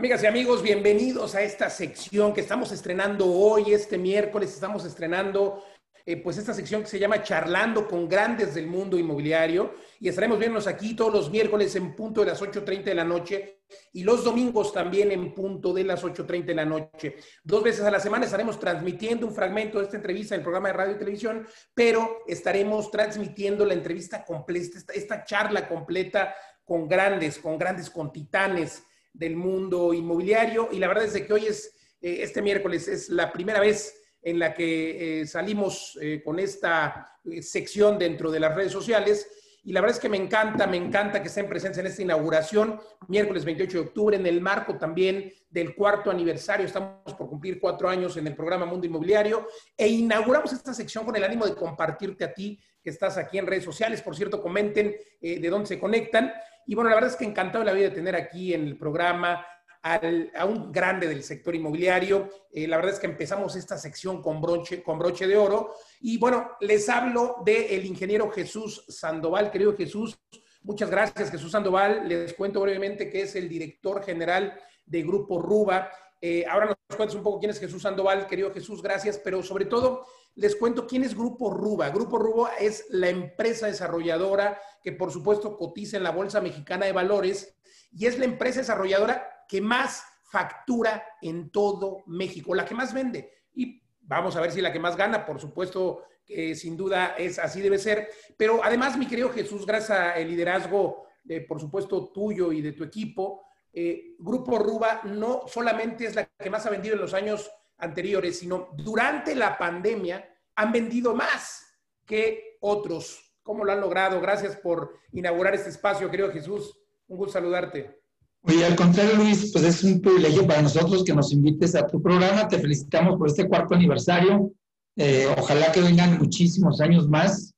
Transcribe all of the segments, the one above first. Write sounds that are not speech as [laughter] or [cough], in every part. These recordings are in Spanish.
Amigas y amigos, bienvenidos a esta sección que estamos estrenando hoy, este miércoles, estamos estrenando eh, pues esta sección que se llama Charlando con Grandes del Mundo Inmobiliario y estaremos viéndonos aquí todos los miércoles en punto de las 8.30 de la noche y los domingos también en punto de las 8.30 de la noche. Dos veces a la semana estaremos transmitiendo un fragmento de esta entrevista en el programa de radio y televisión, pero estaremos transmitiendo la entrevista completa, esta, esta charla completa con grandes, con grandes, con titanes del mundo inmobiliario. Y la verdad es que hoy es, eh, este miércoles, es la primera vez en la que eh, salimos eh, con esta sección dentro de las redes sociales. Y la verdad es que me encanta, me encanta que estén presentes en esta inauguración, miércoles 28 de octubre, en el marco también del cuarto aniversario. Estamos por cumplir cuatro años en el programa Mundo Inmobiliario e inauguramos esta sección con el ánimo de compartirte a ti que estás aquí en redes sociales. Por cierto, comenten de dónde se conectan. Y bueno, la verdad es que encantado la vida de tener aquí en el programa a un grande del sector inmobiliario. Eh, la verdad es que empezamos esta sección con broche, con broche de oro. Y bueno, les hablo del ingeniero Jesús Sandoval. Querido Jesús, muchas gracias, Jesús Sandoval. Les cuento brevemente que es el director general de Grupo Ruba. Eh, ahora nos cuentas un poco quién es Jesús Sandoval, querido Jesús, gracias, pero sobre todo les cuento quién es Grupo Ruba. Grupo Ruba es la empresa desarrolladora que por supuesto cotiza en la Bolsa Mexicana de Valores y es la empresa desarrolladora que más factura en todo México, la que más vende. Y vamos a ver si la que más gana, por supuesto, que sin duda es así debe ser. Pero además, mi querido Jesús, gracias al liderazgo, de, por supuesto, tuyo y de tu equipo, eh, Grupo Ruba no solamente es la que más ha vendido en los años anteriores, sino durante la pandemia han vendido más que otros. ¿Cómo lo han logrado? Gracias por inaugurar este espacio, querido Jesús. Un gusto saludarte. Oye, al contrario, Luis, pues es un privilegio para nosotros que nos invites a tu programa. Te felicitamos por este cuarto aniversario. Eh, ojalá que vengan muchísimos años más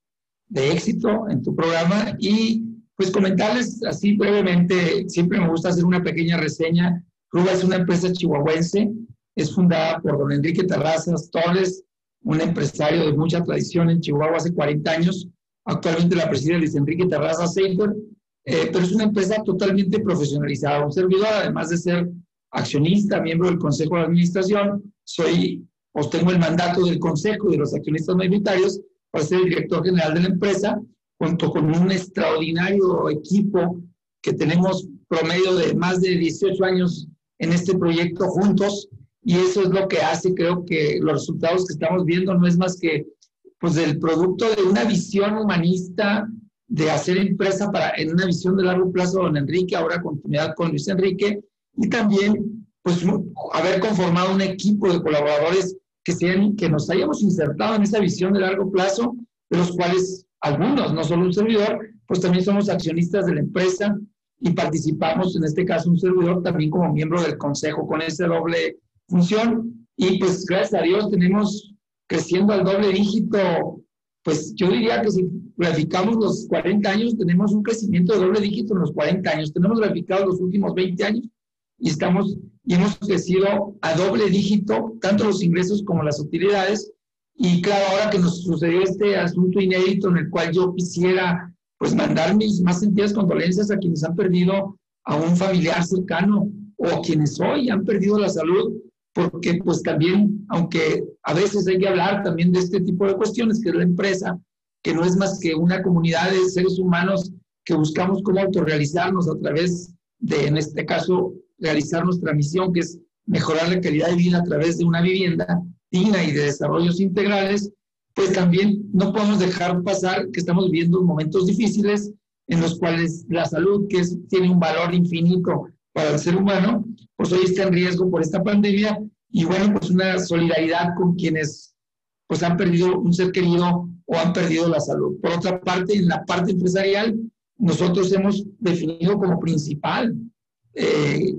de éxito en tu programa. Y pues comentarles así brevemente, siempre me gusta hacer una pequeña reseña. Ruba es una empresa chihuahuense, es fundada por don Enrique Terrazas Torres, un empresario de mucha tradición en Chihuahua hace 40 años. Actualmente la preside Luis Enrique Terrazas Seifer eh, pero es una empresa totalmente profesionalizada. Un servidor, además de ser accionista, miembro del Consejo de Administración, soy, tengo el mandato del Consejo y de los accionistas mayoritarios para ser el director general de la empresa, junto con un extraordinario equipo que tenemos promedio de más de 18 años en este proyecto juntos y eso es lo que hace, creo que los resultados que estamos viendo no es más que pues el producto de una visión humanista de hacer empresa para, en una visión de largo plazo, don Enrique, ahora continuidad con Luis Enrique, y también, pues, haber conformado un equipo de colaboradores que, sean, que nos hayamos insertado en esa visión de largo plazo, de los cuales algunos, no solo un servidor, pues también somos accionistas de la empresa y participamos, en este caso un servidor, también como miembro del consejo con esa doble función. Y pues gracias a Dios tenemos creciendo al doble dígito pues yo diría que si graficamos los 40 años, tenemos un crecimiento de doble dígito en los 40 años. Tenemos graficados los últimos 20 años y estamos y hemos crecido a doble dígito, tanto los ingresos como las utilidades. Y claro, ahora que nos sucedió este asunto inédito en el cual yo quisiera pues mandar mis más sentidas condolencias a quienes han perdido a un familiar cercano o quienes hoy han perdido la salud, porque pues también, aunque a veces hay que hablar también de este tipo de cuestiones, que es la empresa, que no es más que una comunidad de seres humanos que buscamos cómo autorrealizarnos a través de, en este caso, realizar nuestra misión, que es mejorar la calidad de vida a través de una vivienda digna y de desarrollos integrales, pues también no podemos dejar pasar que estamos viviendo momentos difíciles en los cuales la salud, que es, tiene un valor infinito para el ser humano, pues hoy está en riesgo por esta pandemia y bueno, pues una solidaridad con quienes pues han perdido un ser querido o han perdido la salud. Por otra parte, en la parte empresarial, nosotros hemos definido como principal, eh,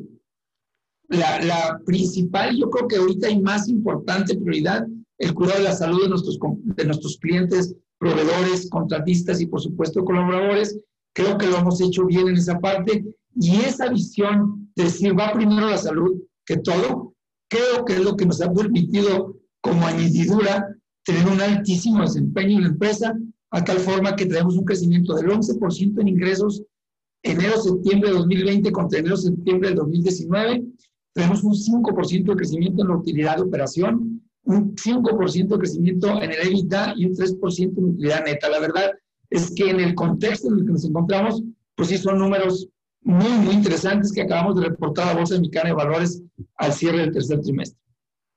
la, la, principal, yo creo que ahorita hay más importante prioridad, el cuidado de la salud de nuestros, de nuestros clientes, proveedores, contratistas y por supuesto colaboradores. Creo que lo hemos hecho bien en esa parte y esa visión de decir va primero la salud que todo, creo que es lo que nos ha permitido como añadidura tener un altísimo desempeño en la empresa, a tal forma que tenemos un crecimiento del 11% en ingresos enero-septiembre de 2020 contra enero-septiembre del 2019 tenemos un 5% de crecimiento en la utilidad de operación, un 5% de crecimiento en el EBITDA y un 3% en utilidad neta. La verdad es que en el contexto en el que nos encontramos, pues sí son números muy, muy interesantes que acabamos de reportar a Bolsa Mexicana de Valores al cierre del tercer trimestre.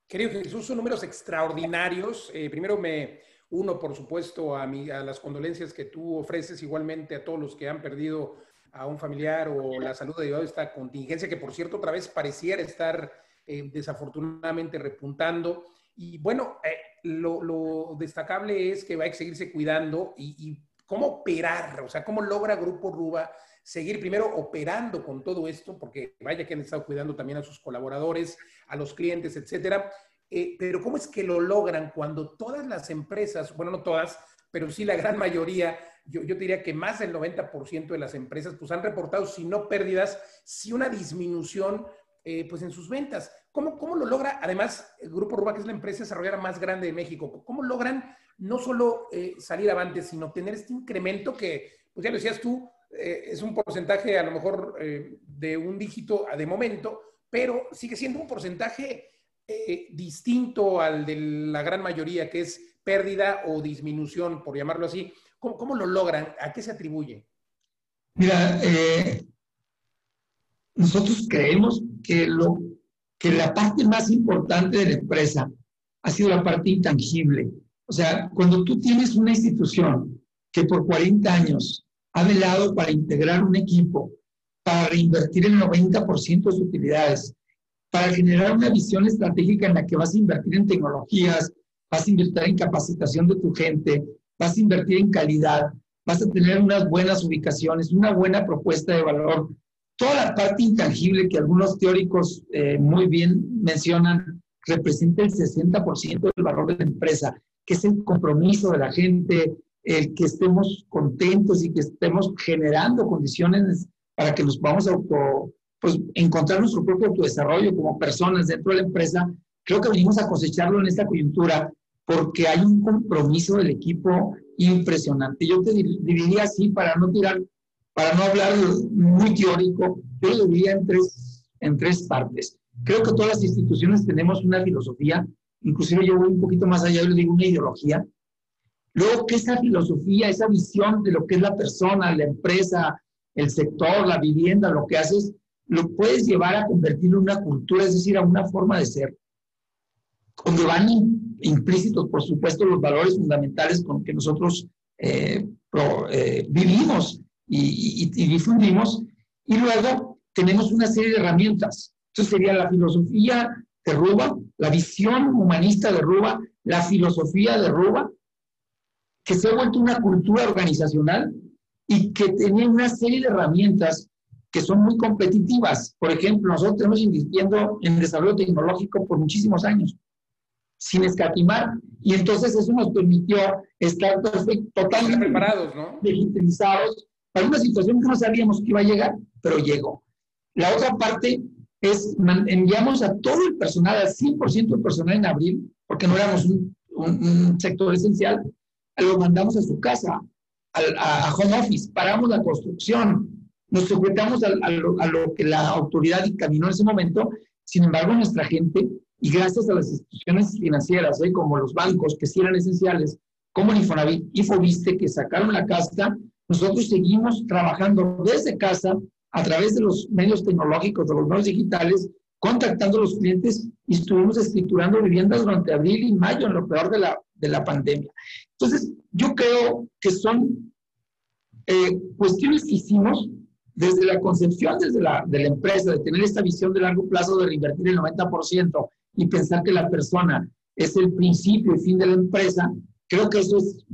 Querido Jesús, son números extraordinarios. Eh, primero me uno, por supuesto, a, mi, a las condolencias que tú ofreces igualmente a todos los que han perdido a un familiar o la salud derivada de esta contingencia, que por cierto otra vez pareciera estar eh, desafortunadamente repuntando. Y bueno, eh, lo, destacable es que va a seguirse cuidando y, y, cómo operar, o sea, cómo logra Grupo Ruba seguir primero operando con todo esto, porque vaya que han estado cuidando también a sus colaboradores, a los clientes, etcétera. Eh, pero ¿cómo es que lo logran cuando todas las empresas, bueno, no todas, pero sí la gran mayoría, yo, yo diría que más del 90% de las empresas, pues han reportado, si no pérdidas, si una disminución eh, pues en sus ventas. ¿Cómo, ¿Cómo lo logra? Además, el Grupo que es la empresa desarrollada más grande de México, ¿cómo logran no solo eh, salir avante, sino tener este incremento que, pues ya lo decías tú, eh, es un porcentaje a lo mejor de un dígito de momento, pero sigue siendo un porcentaje distinto al de la gran mayoría, que es pérdida o disminución, por llamarlo así. ¿Cómo, lo logran? ¿A qué se atribuye? Mira, nosotros creemos que, lo, que la parte más importante de la empresa ha sido la parte intangible. O sea, cuando tú tienes una institución que por 40 años ha velado para integrar un equipo, para reinvertir el 90% de sus utilidades, para generar una visión estratégica en la que vas a invertir en tecnologías, vas a invertir en capacitación de tu gente, vas a invertir en calidad, vas a tener unas buenas ubicaciones, una buena propuesta de valor, toda la parte intangible que algunos teóricos eh, muy bien mencionan representa el 60% del valor de la empresa, que es el compromiso de la gente, el que estemos contentos y que estemos generando condiciones para que nos podamos auto, pues, encontrar nuestro propio autodesarrollo como personas dentro de la empresa. Creo que venimos a cosecharlo en esta coyuntura porque hay un compromiso del equipo impresionante. Yo te diría así para no tirar para no hablar muy teórico, yo lo diría en tres, en tres partes. Creo que todas las instituciones tenemos una filosofía, inclusive yo voy un poquito más allá, yo digo una ideología. Luego, que esa filosofía, esa visión de lo que es la persona, la empresa, el sector, la vivienda, lo que haces, lo puedes llevar a convertirlo en una cultura, es decir, a una forma de ser, donde van implícitos, por supuesto, los valores fundamentales con que nosotros eh, eh, vivimos y, difundimos. Y luego tenemos una serie de herramientas. Esto sería la filosofía de Ruba, la visión humanista de Ruba, la filosofía de Ruba, que se ha vuelto una cultura organizacional y que tenía una serie de herramientas que son muy competitivas. Por ejemplo, nosotros estamos invirtiendo en desarrollo tecnológico por muchísimos años, sin escatimar, y entonces eso nos permitió estar totalmente preparados, ¿no? digitalizados para una situación que no sabíamos que iba a llegar, pero llegó. La otra parte es, enviamos a todo el personal, al 100% del personal en abril, porque no éramos un, sector esencial, lo mandamos a su casa, a, home office, paramos la construcción, nos sujetamos a, lo, a, lo, que la autoridad dictaminó en ese momento, sin embargo nuestra gente, y gracias a las instituciones financieras, ¿eh? como los bancos que sí eran esenciales, como Infonavit y Fobiste, que sacaron la casta, nosotros seguimos trabajando desde casa a través de los medios tecnológicos, de los medios digitales, contactando a los clientes y estuvimos escriturando viviendas durante abril y mayo, en lo peor de la, de la pandemia. Entonces, yo creo que son eh, cuestiones que hicimos desde la concepción desde la, de la empresa, de tener esta visión de largo plazo de reinvertir el 90% y pensar que la persona es el principio y fin de la empresa, creo que eso es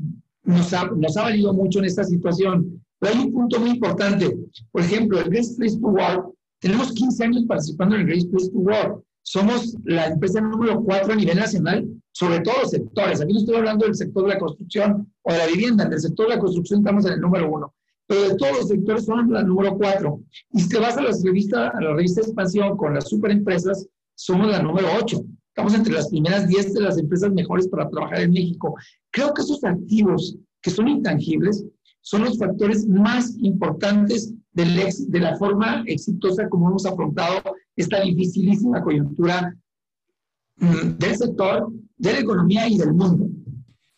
nos ha, nos ha valido mucho en esta situación. Pero hay un punto muy importante. Por ejemplo, el Great Place to Work, tenemos 15 años participando en el Great Place to Work. Somos la empresa número 4 a nivel nacional sobre todos los sectores. Aquí no estoy hablando del sector de la construcción o de la vivienda. En el sector de la construcción estamos en el número 1. Pero de todos los sectores somos la número 4. Y si te vas a, las revistas, a la revista Expansión con las superempresas, somos la número 8. Estamos entre las primeras 10 de las empresas mejores para trabajar en México. Creo que esos activos que son intangibles son los factores más importantes del de la forma exitosa como hemos afrontado esta dificilísima coyuntura mm, del sector, de la economía y del mundo.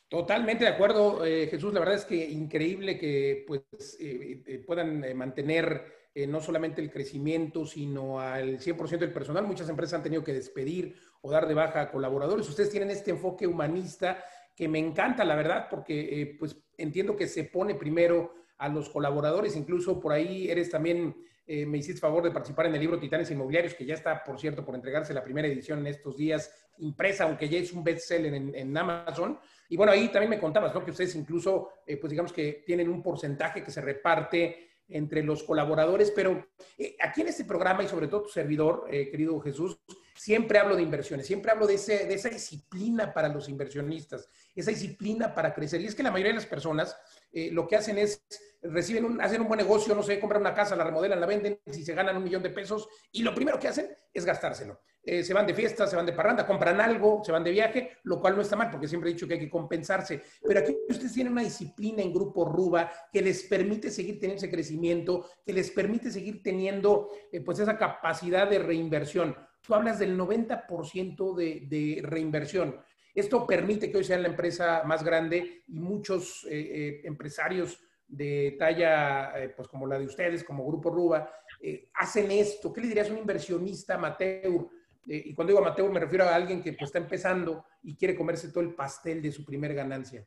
Totalmente de acuerdo, eh, Jesús. La verdad es que increíble que pues, eh, eh, puedan mantener no solamente el crecimiento, sino al 100% del personal. Muchas empresas han tenido que despedir o dar de baja a colaboradores. Ustedes tienen este enfoque humanista que me encanta, la verdad, porque pues entiendo que se pone primero a los colaboradores. Incluso por ahí eres también, me hiciste favor de participar en el libro Titanes Inmobiliarios, que ya está, por cierto, por entregarse la primera edición en estos días, impresa, aunque ya es un bestseller en, en Amazon. Y bueno, ahí también me contabas, ¿no? Que ustedes incluso, eh, pues digamos que tienen un porcentaje que se reparte entre los colaboradores, pero eh, aquí en este programa y sobre todo tu servidor, eh, querido Jesús, siempre hablo de inversiones, siempre hablo de, ese, de esa disciplina para los inversionistas, esa disciplina para crecer. Y es que la mayoría de las personas lo que hacen es, reciben un, hacen un buen negocio, no sé, compran una casa, la remodelan, la venden, si se ganan un millón de pesos, y lo primero que hacen es gastárselo. Eh, se van de fiesta, se van de parranda, compran algo, se van de viaje, lo cual no está mal, porque siempre he dicho que hay que compensarse. Pero aquí ustedes tienen una disciplina en Grupo Ruba que les permite seguir teniendo ese crecimiento, que les permite seguir teniendo eh, pues esa capacidad de reinversión. Tú hablas del 90% de, reinversión. Esto permite que hoy sea la empresa más grande y muchos eh, empresarios de talla pues como la de ustedes, como Grupo Ruba, hacen esto. ¿Qué le dirías a un inversionista amateur eh, y cuando digo Mateo me refiero a alguien que pues, está empezando y quiere comerse todo el pastel de su primer ganancia.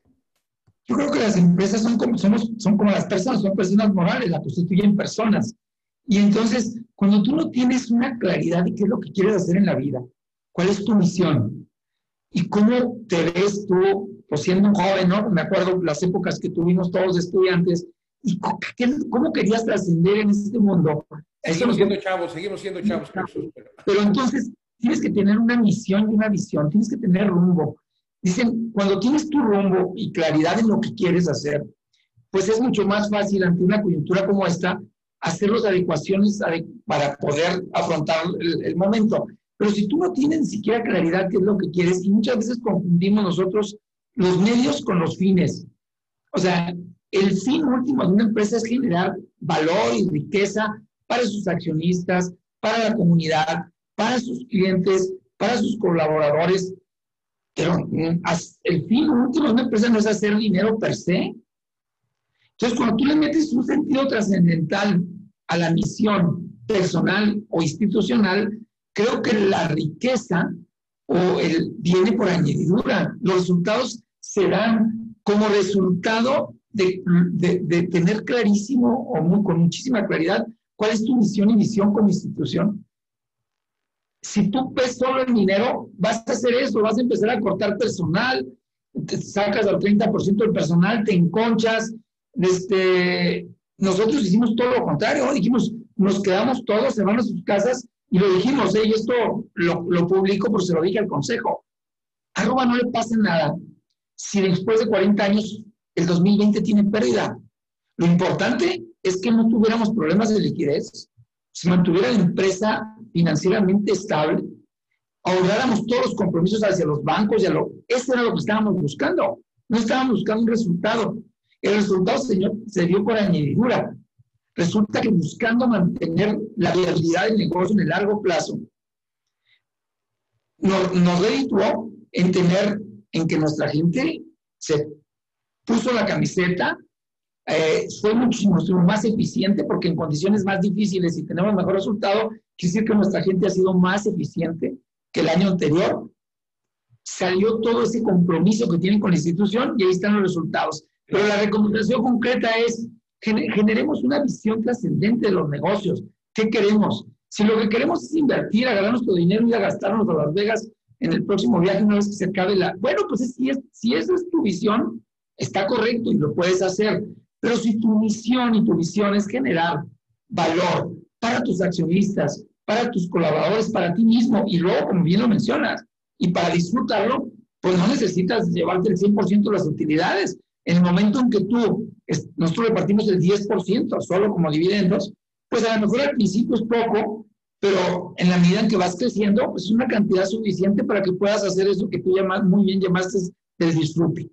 Yo creo que las empresas son como, somos, son como las personas, son personas morales, la constituyen personas. Y entonces, cuando tú no tienes una claridad de qué es lo que quieres hacer en la vida, cuál es tu misión y cómo te ves tú, pues siendo un joven, ¿no? Me acuerdo las épocas que tuvimos todos estudiantes y cómo querías trascender en este mundo. Seguimos siendo chavos, seguimos siendo chavos. pero entonces, tienes que tener una misión y una visión, tienes que tener rumbo. Dicen, cuando tienes tu rumbo y claridad en lo que quieres hacer, pues es mucho más fácil ante una coyuntura como esta hacer las adecuaciones para poder afrontar el, momento. Pero si tú no tienes ni siquiera claridad qué es lo que quieres, y muchas veces confundimos nosotros los medios con los fines. O sea, el fin último de una empresa es generar valor y riqueza para sus accionistas, para la comunidad, para sus clientes, para sus colaboradores. Pero mm, el fin último de una empresa no es hacer dinero per se. Entonces, cuando tú le metes un sentido trascendental a la misión personal o institucional, creo que la riqueza o el viene por añadidura. Los resultados se dan como resultado de, de, tener clarísimo o con muchísima claridad cuál es tu misión y visión como institución si tú ves solo el dinero, vas a hacer eso, vas a empezar a cortar personal, te sacas al 30% del personal, te enconchas. Este, nosotros hicimos todo lo contrario, dijimos, nos quedamos todos, se van a sus casas y lo dijimos, ¿eh? y esto lo, lo publico, pero se lo dije al consejo. A no le pasa nada si después de 40 años el 2020 tiene pérdida. Lo importante es que no tuviéramos problemas de liquidez, se mantuviera la empresa financieramente estable, ahorráramos todos los compromisos hacia los bancos lo... Eso era lo que estábamos buscando. No estábamos buscando un resultado. El resultado señor, se dio por añadidura. Resulta que buscando mantener la viabilidad del negocio en el largo plazo, nos, nos en tener, en que nuestra gente se puso la camiseta, eh, fue muchísimo más eficiente porque en condiciones más difíciles y tenemos mejor resultado, quiere decir que nuestra gente ha sido más eficiente que el año anterior. Salió todo ese compromiso que tienen con la institución y ahí están los resultados. Pero la recomendación concreta es, generemos una visión trascendente de los negocios. ¿Qué queremos? Si lo que queremos es invertir, agarrar nuestro dinero y a gastarnos a Las Vegas en el próximo viaje una vez que se acabe la... Bueno, pues si, es, si esa es tu visión, está correcto y lo puedes hacer. Pero si tu misión y tu visión es generar valor para tus accionistas, para tus colaboradores, para ti mismo, y luego, como bien lo mencionas, y para disfrutarlo, pues no necesitas llevarte el 100% de las utilidades. En el momento en que tú, nosotros repartimos el 10% solo como dividendos, pues a lo mejor al principio es poco, pero en la medida en que vas creciendo, pues es una cantidad suficiente para que puedas hacer eso que tú llamas, muy bien llamaste el disfrute.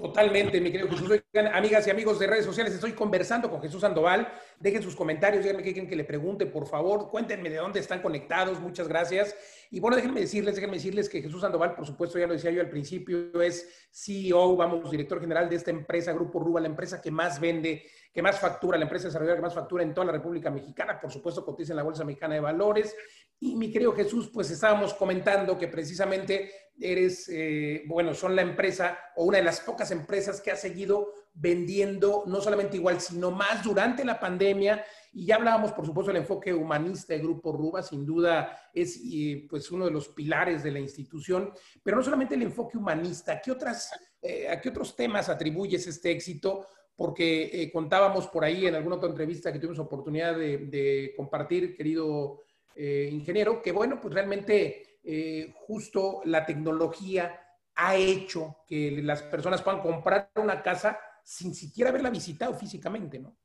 Totalmente, mi querido Jesús. Oigan, amigas y amigos de redes sociales, estoy conversando con Jesús Sandoval. Dejen sus comentarios, díganme qué quieren que le pregunte, por favor. Cuéntenme de dónde están conectados. Muchas gracias. Y bueno, déjenme decirles, déjenme decirles que Jesús Sandoval, por supuesto, ya lo decía yo al principio, es CEO, vamos, director general de esta empresa, Grupo Ruba, la empresa que más vende, que más factura, la empresa desarrolladora que más factura en toda la República Mexicana. Por supuesto, cotiza en la Bolsa Mexicana de Valores. Y mi querido Jesús, pues estábamos comentando que precisamente eres, eh, bueno, son la empresa o una de las pocas empresas que ha seguido vendiendo no solamente igual, sino más durante la pandemia. Y ya hablábamos, por supuesto, del enfoque humanista de Grupo Ruba, sin duda es pues uno de los pilares de la institución, pero no solamente el enfoque humanista, ¿a qué, otras, eh, ¿a qué otros temas atribuyes este éxito? Porque eh, contábamos por ahí en alguna otra entrevista que tuvimos oportunidad de, de compartir, querido ingeniero, que bueno, pues realmente eh, justo la tecnología ha hecho que las personas puedan comprar una casa sin siquiera haberla visitado físicamente, ¿no?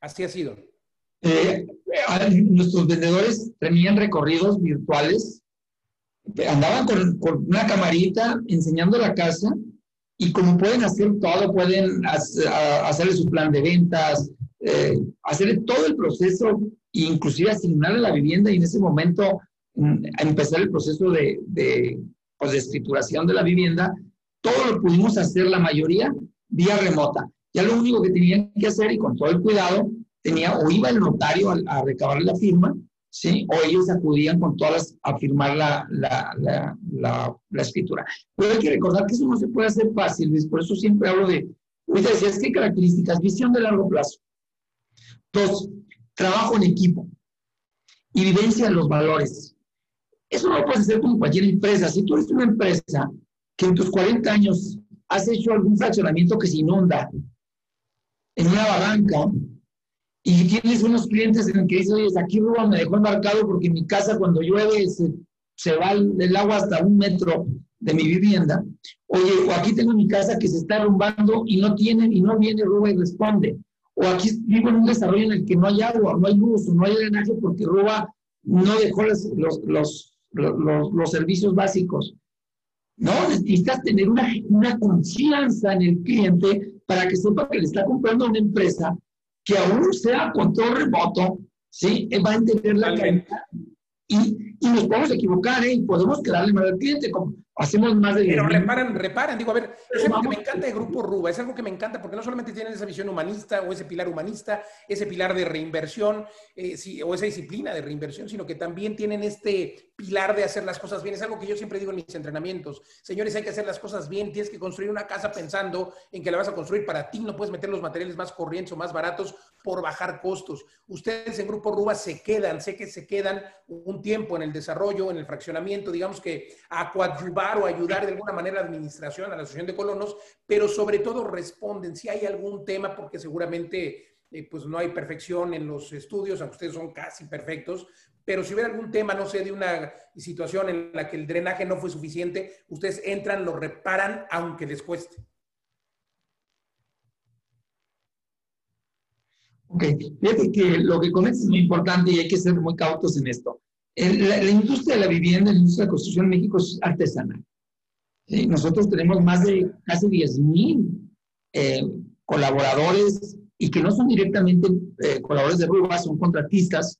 Así ha sido. Eh, nuestros vendedores tenían recorridos virtuales, andaban con, una camarita enseñando la casa y como pueden hacer todo, pueden hacerle su plan de ventas, eh, hacer todo el proceso, inclusive asignarle la vivienda y en ese momento a empezar el proceso de, de, pues, de escrituración de la vivienda, todo lo pudimos hacer, la mayoría, vía remota. Ya lo único que tenían que hacer, y con todo el cuidado, tenía o iba el notario a, a recabar la firma, ¿sí? o ellos acudían con todas a firmar la, la, la, la, escritura. Pero hay que recordar que eso no se puede hacer fácil, por eso siempre hablo de, ahorita decías, ¿qué características? Visión de largo plazo. Dos, trabajo en equipo y vivencia de los valores. Eso no lo puedes hacer como cualquier empresa. Si tú eres una empresa que en tus 40 años has hecho algún fraccionamiento que se inunda en una barranca y tienes unos clientes en el que dices, oye, aquí Ruba me dejó embarcado porque mi casa cuando llueve se, se va el, agua hasta un metro de mi vivienda. Oye, o aquí tengo mi casa que se está derrumbando y no tiene, y no viene Ruba y responde. O aquí vivo en un desarrollo en el que no hay agua, no hay luz, no hay drenaje porque Ruba no dejó los, los, servicios básicos. No, necesitas tener una, una confianza en el cliente para que sepa que le está comprando a una empresa que aún sea control remoto, ¿sí? Va a entender la calidad. Y, y, nos podemos equivocar, ¿eh? Y podemos quedarle mal al cliente, como, hacemos más de... Pero reparan, reparan. Digo, a ver, es algo que me encanta de Grupo Ruba, es algo que me encanta porque no solamente tienen esa visión humanista o ese pilar humanista, ese pilar de reinversión eh, o esa disciplina de reinversión, sino que también tienen este pilar de hacer las cosas bien. Es algo que yo siempre digo en mis entrenamientos. Señores, hay que hacer las cosas bien. Tienes que construir una casa pensando en que la vas a construir para ti. No puedes meter los materiales más corrientes o más baratos por bajar costos. Ustedes en Grupo Ruba se quedan, sé que se quedan un tiempo en el desarrollo, en el fraccionamiento, digamos que a o ayudar de alguna manera a la administración, a la asociación de colonos, pero sobre todo responden si hay algún tema, porque seguramente eh, pues no hay perfección en los estudios, aunque ustedes son casi perfectos, pero si hubiera algún tema, no sé, de una situación en la que el drenaje no fue suficiente, ustedes entran, lo reparan, aunque les cueste. Ok, fíjate que lo que es muy importante y hay que ser muy cautos en esto la, industria de la vivienda, la industria de la construcción en México es artesanal. Nosotros tenemos más de casi 10 mil eh, colaboradores y que no son directamente eh, colaboradores de Ruba, son contratistas,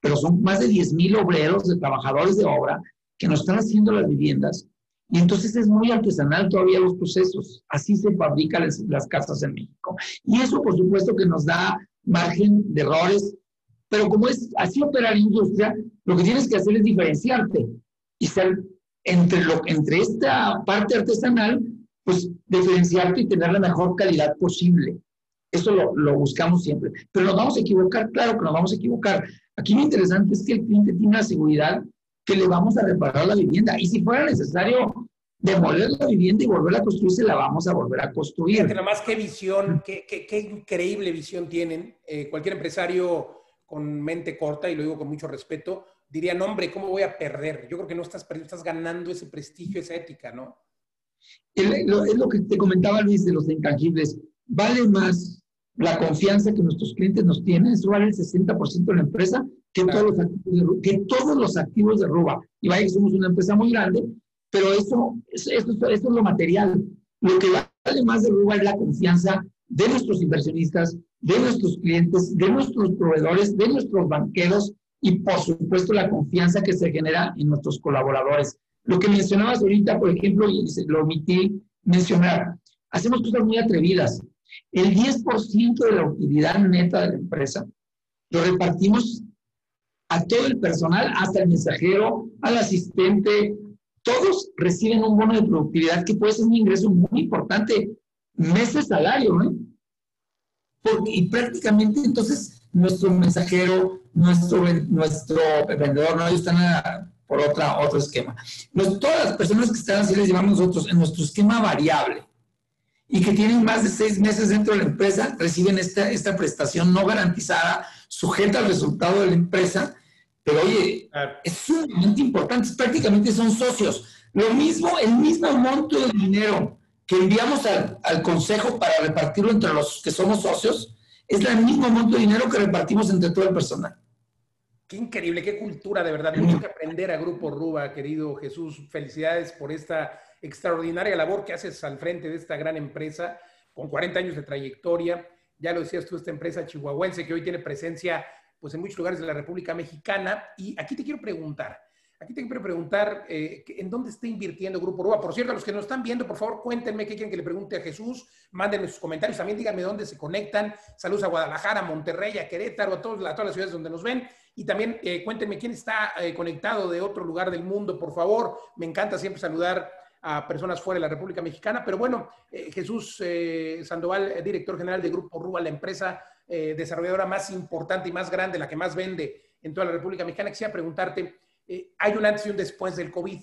pero son más de 10 mil obreros, de trabajadores de obra que nos están haciendo las viviendas. Y entonces es muy artesanal todavía los procesos. Así se fabrican las, las casas en México. Y eso, por supuesto, que nos da margen de errores pero como es así opera la industria, lo que tienes que hacer es diferenciarte y ser entre, lo, entre esta parte artesanal, pues diferenciarte y tener la mejor calidad posible. Eso lo, lo, buscamos siempre. Pero nos vamos a equivocar, claro que nos vamos a equivocar. Aquí lo interesante es que el cliente tiene la seguridad que le vamos a reparar la vivienda. Y si fuera necesario demoler la vivienda y volverla a construir, se la vamos a volver a construir. Fíjate nomás qué visión, qué, qué, qué increíble visión tienen. Eh, cualquier empresario con mente corta, y lo digo con mucho respeto, dirían, hombre, ¿cómo voy a perder? Yo creo que no estás perdiendo, estás ganando ese prestigio, esa ética, ¿no? Es lo, que te comentaba Luis de los intangibles. Vale más la confianza que nuestros clientes nos tienen, eso vale el 60% de la empresa, que, todos los activos de, que todos los activos de Ruba. Y vaya que somos una empresa muy grande, pero eso, eso, eso, es lo material. Lo que vale más de Ruba es la confianza de nuestros inversionistas, de nuestros clientes, de nuestros proveedores, de nuestros banqueros y por supuesto la confianza que se genera en nuestros colaboradores. Lo que mencionabas ahorita, por ejemplo, y lo omití mencionar, hacemos cosas muy atrevidas. El 10% de la utilidad neta de la empresa lo repartimos a todo el personal, hasta el mensajero, al asistente. Todos reciben un bono de productividad que puede ser un ingreso muy importante, mes de salario, ¿eh? Porque, y prácticamente entonces nuestro mensajero, nuestro, nuestro vendedor, no, ellos están por otra, otro esquema. todas las personas que están así les llevamos nosotros en nuestro esquema variable y que tienen más de seis meses dentro de la empresa, reciben esta, esta prestación no garantizada, sujeta al resultado de la empresa, pero oye, es sumamente importante, prácticamente son socios. Lo mismo, el mismo monto de dinero que enviamos al, al consejo para repartirlo entre los que somos socios, es el mismo monto de dinero que repartimos entre todo el personal. Qué increíble, qué cultura, de verdad. Mucho que aprender a Grupo Ruba, querido Jesús. Felicidades por esta extraordinaria labor que haces al frente de esta gran empresa con 40 años de trayectoria. Ya lo decías tú, esta empresa chihuahuense que hoy tiene presencia pues, en muchos lugares de la República Mexicana. Y aquí te quiero preguntar, aquí te quiero preguntar eh, en dónde está invirtiendo Grupo Ruba. Por cierto, a los que nos están viendo, por favor, cuéntenme qué quieren que le pregunte a Jesús. Mándenme sus comentarios. También díganme dónde se conectan. Saludos a Guadalajara, a Monterrey, a Querétaro, a, todas las ciudades donde nos ven. Y también eh, cuéntenme quién está eh, conectado de otro lugar del mundo, por favor. Me encanta siempre saludar a personas fuera de la República Mexicana. Pero bueno, Jesús Sandoval, director general de Grupo Rúa, la empresa desarrolladora más importante y más grande, la que más vende en toda la República Mexicana, quisiera preguntarte, hay un antes y un después del COVID,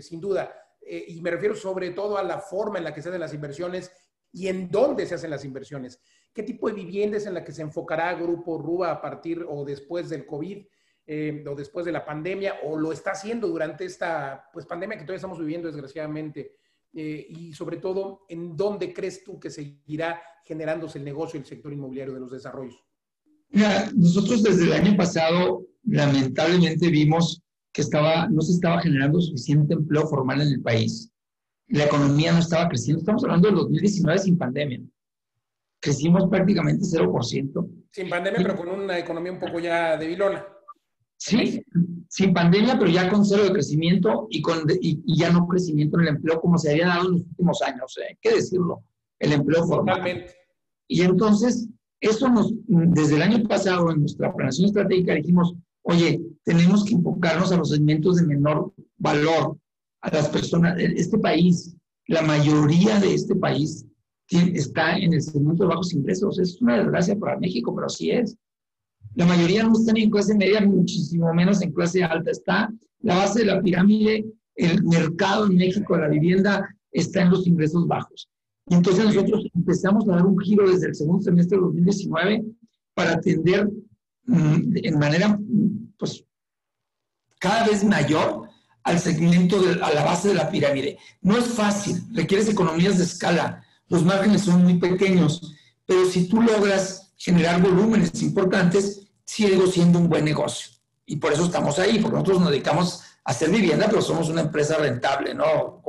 sin duda, y me refiero sobre todo a la forma en la que se hacen las inversiones y en dónde se hacen las inversiones. ¿Qué tipo de viviendas en la que se enfocará Grupo Rúa a partir o después del COVID? Eh, o después de la pandemia, o lo está haciendo durante esta pues, pandemia que todavía estamos viviendo, desgraciadamente. Eh, y sobre todo, ¿en dónde crees tú que seguirá generándose el negocio el sector inmobiliario de los desarrollos? Mira, nosotros desde el año pasado, lamentablemente, vimos que estaba, no se estaba generando suficiente empleo formal en el país. La economía no estaba creciendo. Estamos hablando del 2019 sin pandemia. Crecimos prácticamente 0%. Sin pandemia, pero con una economía un poco ya debilona. Sí, sin pandemia, pero ya con cero de crecimiento y, con, y, ya no crecimiento en el empleo como se había dado en los últimos años, ¿eh? que decirlo, el empleo formal. Y entonces, eso nos, desde el año pasado, en nuestra planeación estratégica, dijimos, oye, tenemos que enfocarnos a los segmentos de menor valor, a las personas, este país, la mayoría de este país está en el segmento de bajos ingresos. Es una desgracia para México, pero así es. La mayoría no están en clase media, muchísimo menos en clase alta. Está la base de la pirámide, el mercado en México de la vivienda está en los ingresos bajos. Y entonces nosotros empezamos a dar un giro desde el segundo semestre de 2019 para atender en manera, pues, cada vez mayor al segmento, de, a la base de la pirámide. No es fácil, requieres economías de escala, los márgenes son muy pequeños, pero si tú logras generar volúmenes importantes, sigue siendo un buen negocio. Y por eso estamos ahí, porque nosotros nos dedicamos a hacer vivienda, pero somos una empresa rentable, ¿no?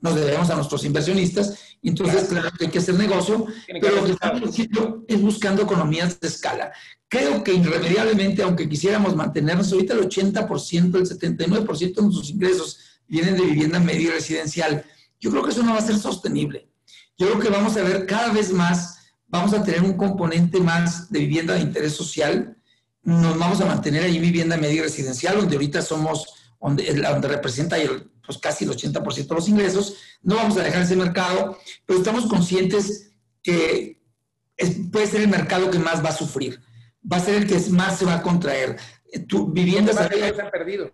nos debemos a nuestros inversionistas, entonces, claro, que hay que hacer negocio, pero lo que estamos haciendo es buscando economías de escala. Creo que irremediablemente, aunque quisiéramos mantenernos, ahorita el 80%, el 79% de nuestros ingresos vienen de vivienda media residencial. Yo creo que eso no va a ser sostenible. Yo creo que vamos a ver cada vez más vamos a tener un componente más de vivienda de interés social, nos vamos a mantener ahí vivienda media residencial, donde ahorita somos, donde, donde representa pues casi el 80% de los ingresos, no vamos a dejar ese mercado, pero estamos conscientes que puede ser el mercado que más va a sufrir, va a ser el que más se va a contraer. Tu, viviendas... Se han perdido.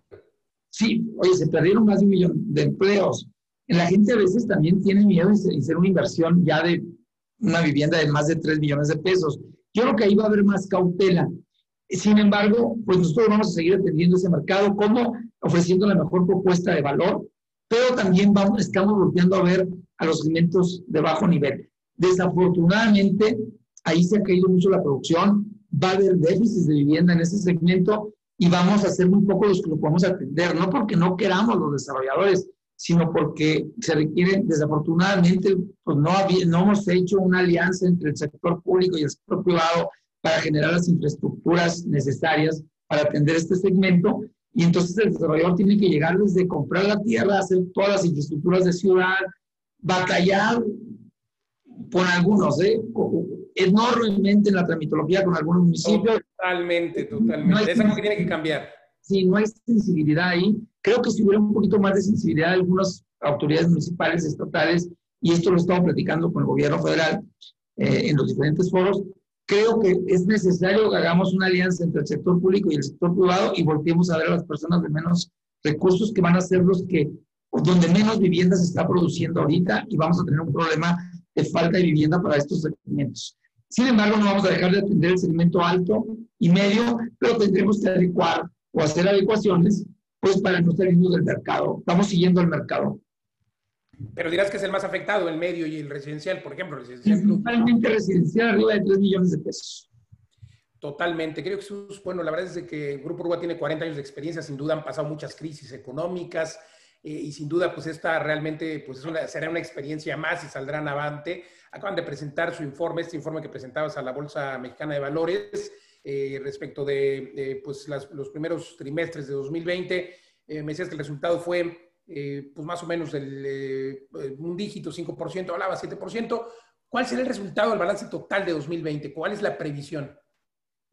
Sí, oye, se perdieron más de un millón de empleos. La gente a veces también tiene miedo de hacer una inversión ya de una vivienda de más de 3 millones de pesos. Yo creo que ahí va a haber más cautela. Sin embargo, pues nosotros vamos a seguir atendiendo ese mercado, como ofreciendo la mejor propuesta de valor, pero también vamos, estamos volviendo a ver a los segmentos de bajo nivel. Desafortunadamente, ahí se ha caído mucho la producción, va a haber déficits de vivienda en ese segmento y vamos a hacer muy poco los que lo podemos atender, no porque no queramos los desarrolladores, sino porque se requiere, desafortunadamente, pues no, no hemos hecho una alianza entre el sector público y el sector privado para generar las infraestructuras necesarias para atender este segmento. Y entonces el desarrollador tiene que llegar desde comprar la tierra, hacer todas las infraestructuras de ciudad, batallar con algunos, ¿eh? enormemente en la tramitología con algunos municipios. Totalmente, totalmente. es algo que tiene que cambiar. Sí, no hay sensibilidad ahí. Creo que si hubiera un poquito más de sensibilidad de algunas autoridades municipales, estatales, y esto lo estamos platicando con el gobierno federal eh, en los diferentes foros, creo que es necesario que hagamos una alianza entre el sector público y el sector privado y volteemos a ver a las personas de menos recursos que van a ser los que, donde menos viviendas se está produciendo ahorita y vamos a tener un problema de falta de vivienda para estos segmentos. Sin embargo, no vamos a dejar de atender el segmento alto y medio, pero tendremos que adecuar o hacer adecuaciones pues para no salirnos del mercado. Estamos siguiendo el mercado. Pero dirás que es el más afectado, el medio y el residencial, por ejemplo. Residencial Principalmente residencial, arriba de 3 millones de pesos. Totalmente. Creo que, bueno, la verdad es que el Grupo Uruguay tiene 40 años de experiencia, sin duda han pasado muchas crisis económicas eh, y sin duda, pues esta realmente pues es una, será una experiencia más y saldrán avante. Acaban de presentar su informe, este informe que presentabas a la Bolsa Mexicana de Valores eh, respecto de, pues los primeros trimestres de 2020. Eh, me decías que el resultado fue eh, pues más o menos el, un dígito, 5%, hablaba 7%. ¿Cuál será el resultado del balance total de 2020? ¿Cuál es la previsión?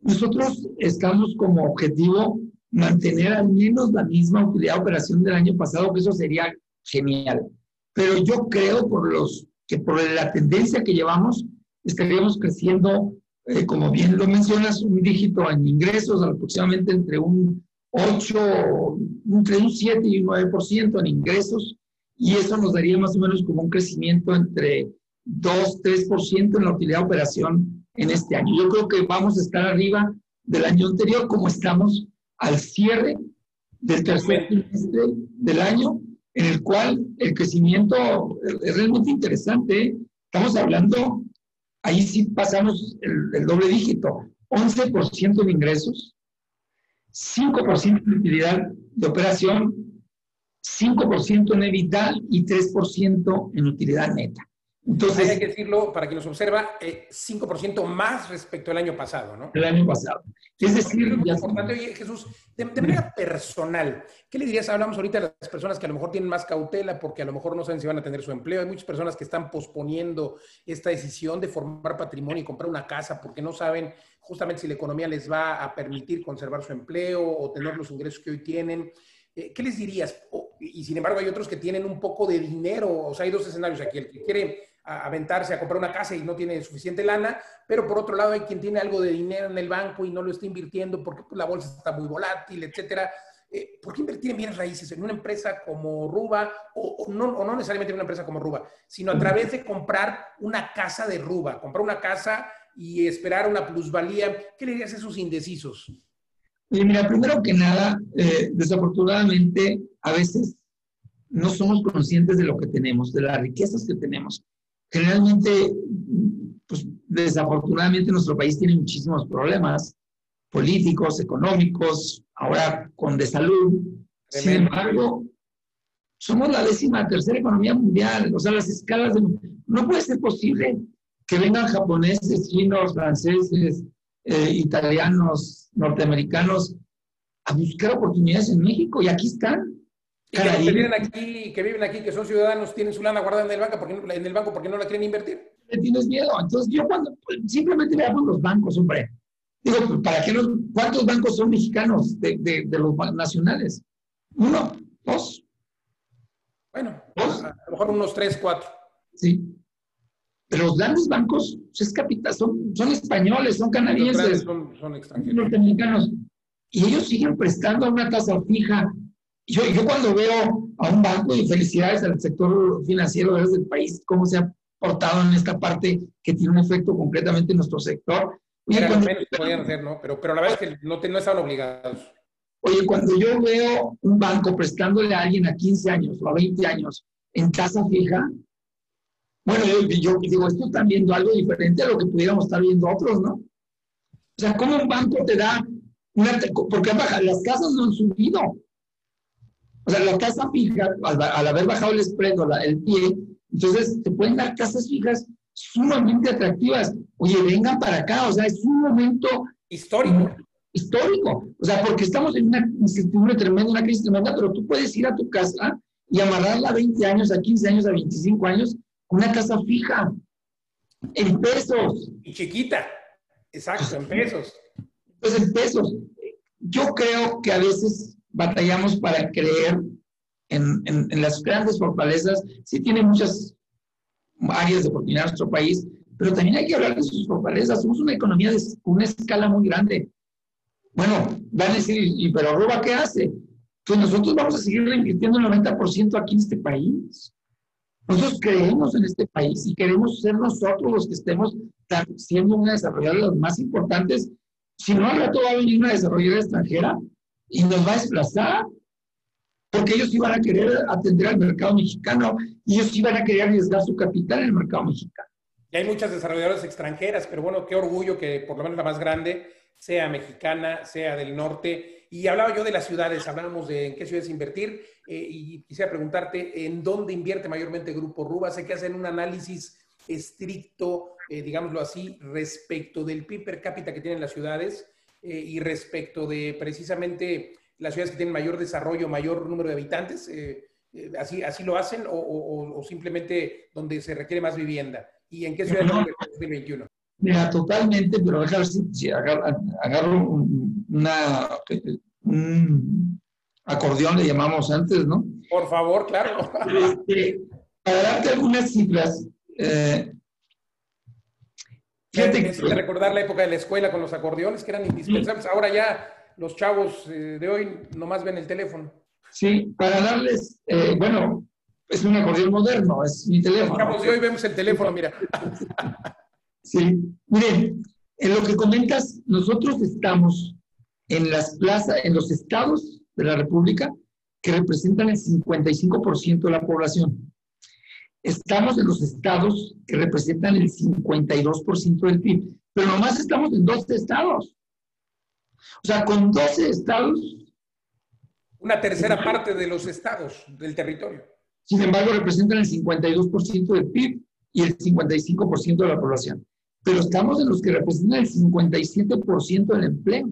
Nosotros estamos como objetivo mantener al menos la misma utilidad de operación del año pasado, que eso sería genial. Pero yo creo por los, que por la tendencia que llevamos, estaríamos creciendo, eh, como bien lo mencionas, un dígito en ingresos, aproximadamente entre un 8, entre un 7 y un 9% en ingresos, y eso nos daría más o menos como un crecimiento entre 2, 3% en la utilidad de operación en este año. Yo creo que vamos a estar arriba del año anterior como estamos al cierre del tercer trimestre del año, en el cual el crecimiento es realmente interesante. Estamos hablando, ahí sí pasamos el, doble dígito, 11% en ingresos, 5% en utilidad de operación, 5% en EBITDA y 3% en utilidad neta. Entonces, hay que decirlo, para quien nos observa, 5% eh, más respecto al año pasado, ¿no? El año pasado. Es decir, ya importante, oye, Jesús, de, manera personal, ¿qué le dirías? Hablamos ahorita de las personas que a lo mejor tienen más cautela porque a lo mejor no saben si van a tener su empleo. Hay muchas personas que están posponiendo esta decisión de formar patrimonio y comprar una casa porque no saben justamente si la economía les va a permitir conservar su empleo o tener los ingresos que hoy tienen. Eh, ¿Qué les dirías? y sin embargo, hay otros que tienen un poco de dinero. O sea, hay dos escenarios aquí. El que quiere aventarse a comprar una casa y no tiene suficiente lana, pero por otro lado hay quien tiene algo de dinero en el banco y no lo está invirtiendo porque pues, la bolsa está muy volátil, etcétera. Eh, ¿Por qué invertir en bienes raíces en una empresa como Ruba o, no, o, no, necesariamente en una empresa como Ruba, sino a través de comprar una casa de Ruba, comprar una casa y esperar una plusvalía? ¿Qué le dirías a esos indecisos? mira, primero que nada, eh, desafortunadamente a veces no somos conscientes de lo que tenemos, de las riquezas que tenemos generalmente, pues desafortunadamente nuestro país tiene muchísimos problemas políticos, económicos, ahora con de salud. Sin embargo, somos la décima tercera economía mundial, o sea, las escalas de... No puede ser posible que vengan japoneses, chinos, franceses, eh, italianos, norteamericanos a buscar oportunidades en México y aquí están. Y que, viven aquí, que viven aquí, que son ciudadanos, tienen su lana guardada en el banco porque, en el banco porque no la quieren invertir. Tienes miedo. Entonces, yo cuando simplemente veamos los bancos, hombre. Digo, pues, ¿para qué los, ¿cuántos bancos son mexicanos de, de, de los nacionales? Uno, dos. Bueno, ¿Dos? a lo mejor unos tres, cuatro. Sí. Pero los grandes bancos pues, es capital, son, son españoles, son canadienses. Son, son extranjeros. Norteamericanos. Y ellos siguen prestando una tasa fija yo, yo cuando veo a un banco, y felicidades al sector financiero del país, cómo se ha portado en esta parte que tiene un efecto completamente en nuestro sector. Oye, cuando, menos podían hacer, ¿no? Pero, pero la verdad es que no, te, no estaban obligados. Oye, cuando yo veo un banco prestándole a alguien a 15 años o a 20 años en tasa fija, bueno, yo, yo digo, esto están viendo algo diferente a lo que pudiéramos estar viendo otros, ¿no? O sea, ¿cómo un banco te da una... Porque las casas no han subido, O sea, la casa fija, al, haber bajado el spread o el pie, entonces te pueden dar casas fijas sumamente atractivas. Oye, vengan para acá, o sea, es un momento histórico. Histórico, o sea, porque estamos en una incertidumbre tremenda, una crisis tremenda, pero tú puedes ir a tu casa y amarrarla a 20 años, a 15 años, a 25 años, una casa fija, en pesos. Y chiquita, exacto, en pesos. Pues en pesos. Yo creo que a veces batallamos para creer en, en, las grandes fortalezas. Sí tiene muchas áreas de oportunidad en nuestro país, pero también hay que hablar de sus fortalezas. Somos una economía de una escala muy grande. Bueno, van a decir, ¿y pero Roba qué hace? Pues nosotros vamos a seguir invirtiendo el 90% aquí en este país. Nosotros creemos en este país y queremos ser nosotros los que estemos siendo una desarrolladora de las más importantes. Si no, al rato va una desarrolladora extranjera y nos va a desplazar, porque ellos iban a querer atender al mercado mexicano y ellos iban a querer arriesgar su capital en el mercado mexicano. Y hay muchas desarrolladoras extranjeras, pero bueno, qué orgullo que por lo menos la más grande sea mexicana, sea del norte. Y hablaba yo de las ciudades, hablábamos de en qué ciudades invertir eh, y quisiera preguntarte en dónde invierte mayormente Grupo Ruba. Sé que hacen un análisis estricto, eh, digámoslo así, respecto del PIB per cápita que tienen las ciudades eh, y respecto de precisamente las ciudades que tienen mayor desarrollo, mayor número de habitantes. así, ¿Así lo hacen o, simplemente donde se requiere más vivienda? ¿Y en qué ciudades no, 2021? Mira, totalmente, pero déjame ver si, agarro, una, un acordeón, le llamamos antes, ¿no? Por favor, claro. Este, para darte algunas cifras, eh, fíjate que... recordar la época de la escuela con los acordeones que eran indispensables. Ahora ya los chavos eh, de hoy nomás ven el teléfono. Sí, para darles, eh, bueno, es un acordeón moderno, es mi teléfono. Los chavos de hoy vemos el teléfono, mira. [laughs] Sí, miren, en lo que comentas, nosotros estamos en las plazas, en los estados de la República que representan el 55% de la población. Estamos en los estados que representan el 52% del PIB, pero nomás estamos en 12 estados. O sea, con 12 estados. Una tercera parte de los estados del territorio. Sin embargo, representan el 52% del PIB y el 55% de la población pero estamos en los que representan el 57% del empleo.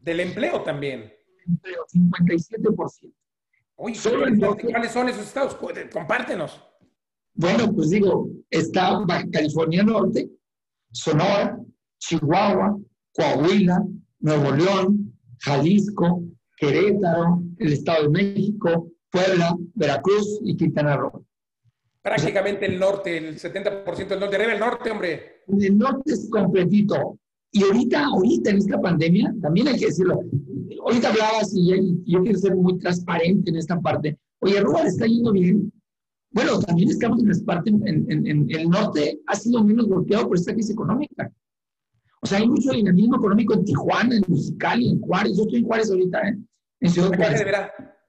Del empleo también. Empleo, 57%. Oye, ¿cuáles son esos estados? Compártenos. Bueno, pues digo, está Baja California Norte, Sonora, Chihuahua, Coahuila, Nuevo León, Jalisco, Querétaro, el Estado de México, Puebla, Veracruz y Quintana Roo. Prácticamente el norte, el 70% del norte. Arriba el norte, hombre. El norte es completito. Y ahorita, ahorita en esta pandemia, también hay que decirlo. Ahorita hablabas y yo quiero ser muy transparente en esta parte. Oye, Aruba le está yendo bien. Bueno, también estamos en parte, en, en, el norte ha sido menos golpeado por esta crisis económica. O sea, hay mucho dinamismo económico en Tijuana, en Mexicali, en Juárez. Yo estoy en Juárez ahorita, ¿eh? En Ciudad Juárez.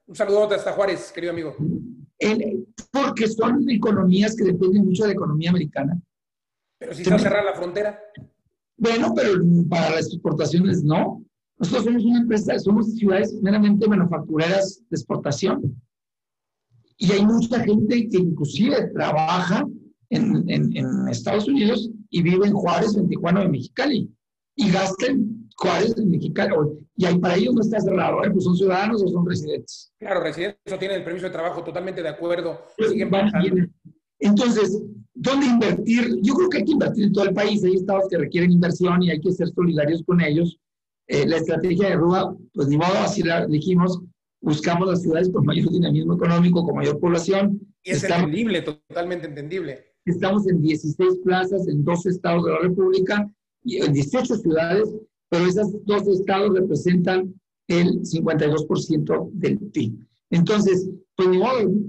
Un saludo hasta Juárez, querido amigo porque son economías que dependen mucho de la economía americana. Pero si se cerra la frontera. Bueno, pero para las exportaciones no. Nosotros somos una empresa, somos ciudades meramente manufactureras de exportación. Y hay mucha gente que inclusive trabaja en, en, en Estados Unidos y vive en Juárez, en Tijuana o en Mexicali. Y gastan Juárez en Mexicali, y ahí para ellos no está cerrado, ¿eh? pues son ciudadanos o son residentes. Claro, residentes o tienen el permiso de trabajo, totalmente de acuerdo. Entonces, ¿dónde invertir? Yo creo que hay que invertir en todo el país. Hay estados que requieren inversión y hay que ser solidarios con ellos. Eh, la estrategia de Rúa, pues ni modo, así la dijimos, buscamos las ciudades con mayor dinamismo económico, con mayor población. Y es entendible, totalmente entendible. Estamos en 16 plazas en dos estados de la República y en 18 ciudades pero esos dos estados representan el 52% del PIB. Entonces, pues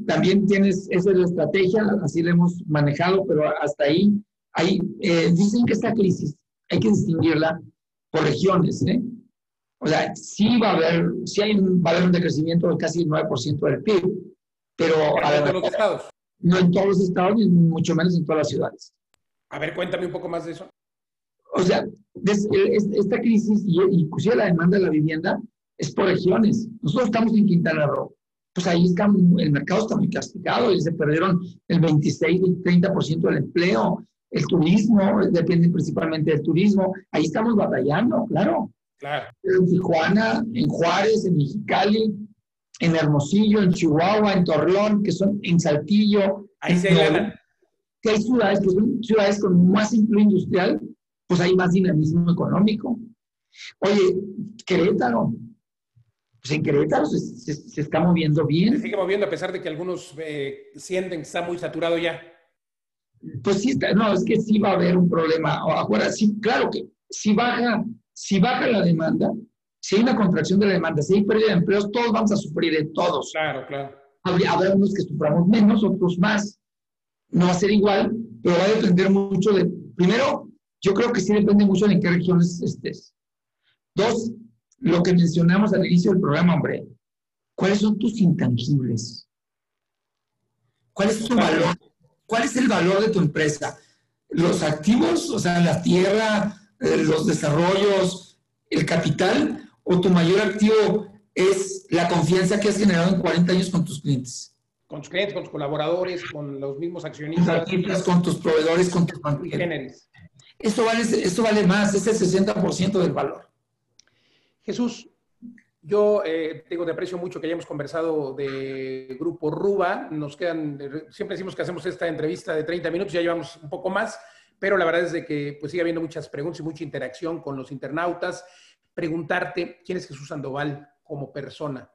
también tienes, esa es la estrategia, así la hemos manejado, pero hasta ahí, ahí eh, dicen que esta crisis hay que distinguirla por regiones, ¿eh? O sea, sí va a haber, sí hay, va a haber un decrecimiento de casi el 9% del PIB, pero... ¿En todos los estados? No en todos los estados, ni mucho menos en todas las ciudades. A ver, cuéntame un poco más de eso. O sea, esta crisis y inclusive la demanda de la vivienda es por regiones. Nosotros estamos en Quintana Roo. pues ahí está, el mercado está muy castigado y se perdieron el 26 y 30% del empleo. El turismo depende principalmente del turismo. Ahí estamos batallando, claro. Claro. En Tijuana, en Juárez, en Mexicali, en Hermosillo, en Chihuahua, en Torreón, que son en Saltillo. Ahí se Que hay ciudades que son ciudades con más empleo industrial, pues hay más dinamismo económico. Oye, Querétaro, pues en Querétaro se, está moviendo bien. Se sigue moviendo a pesar de que algunos eh, sienten que está muy saturado ya. Pues sí, no, es que sí va a haber un problema. Ahora, sí, claro que si baja, si baja la demanda, si hay una contracción de la demanda, si hay pérdida de empleos, todos vamos a sufrir, de todos. Claro, claro. Habrá unos que suframos menos, otros más. No va a ser igual, pero va a depender mucho de, primero, yo creo que sí depende mucho de en qué regiones estés. Dos, lo que mencionamos al inicio del programa, hombre, ¿cuáles son tus intangibles? ¿Cuál es tu valor? ¿Cuál es el valor de tu empresa? Los activos, o sea, la tierra, eh, los desarrollos, el capital, o tu mayor activo es la confianza que has generado en 40 años con tus clientes. Con tus clientes, con tus colaboradores, con los mismos accionistas. Con tus proveedores, con tus familiares. Esto vale, esto vale más, es el 60% del valor. Jesús, yo eh, tengo de aprecio mucho que hayamos conversado de Grupo Ruba. Nos quedan, siempre decimos que hacemos esta entrevista de 30 minutos, ya llevamos un poco más, pero la verdad es de que pues, sigue habiendo muchas preguntas y mucha interacción con los internautas. Preguntarte, ¿quién es Jesús Sandoval como persona?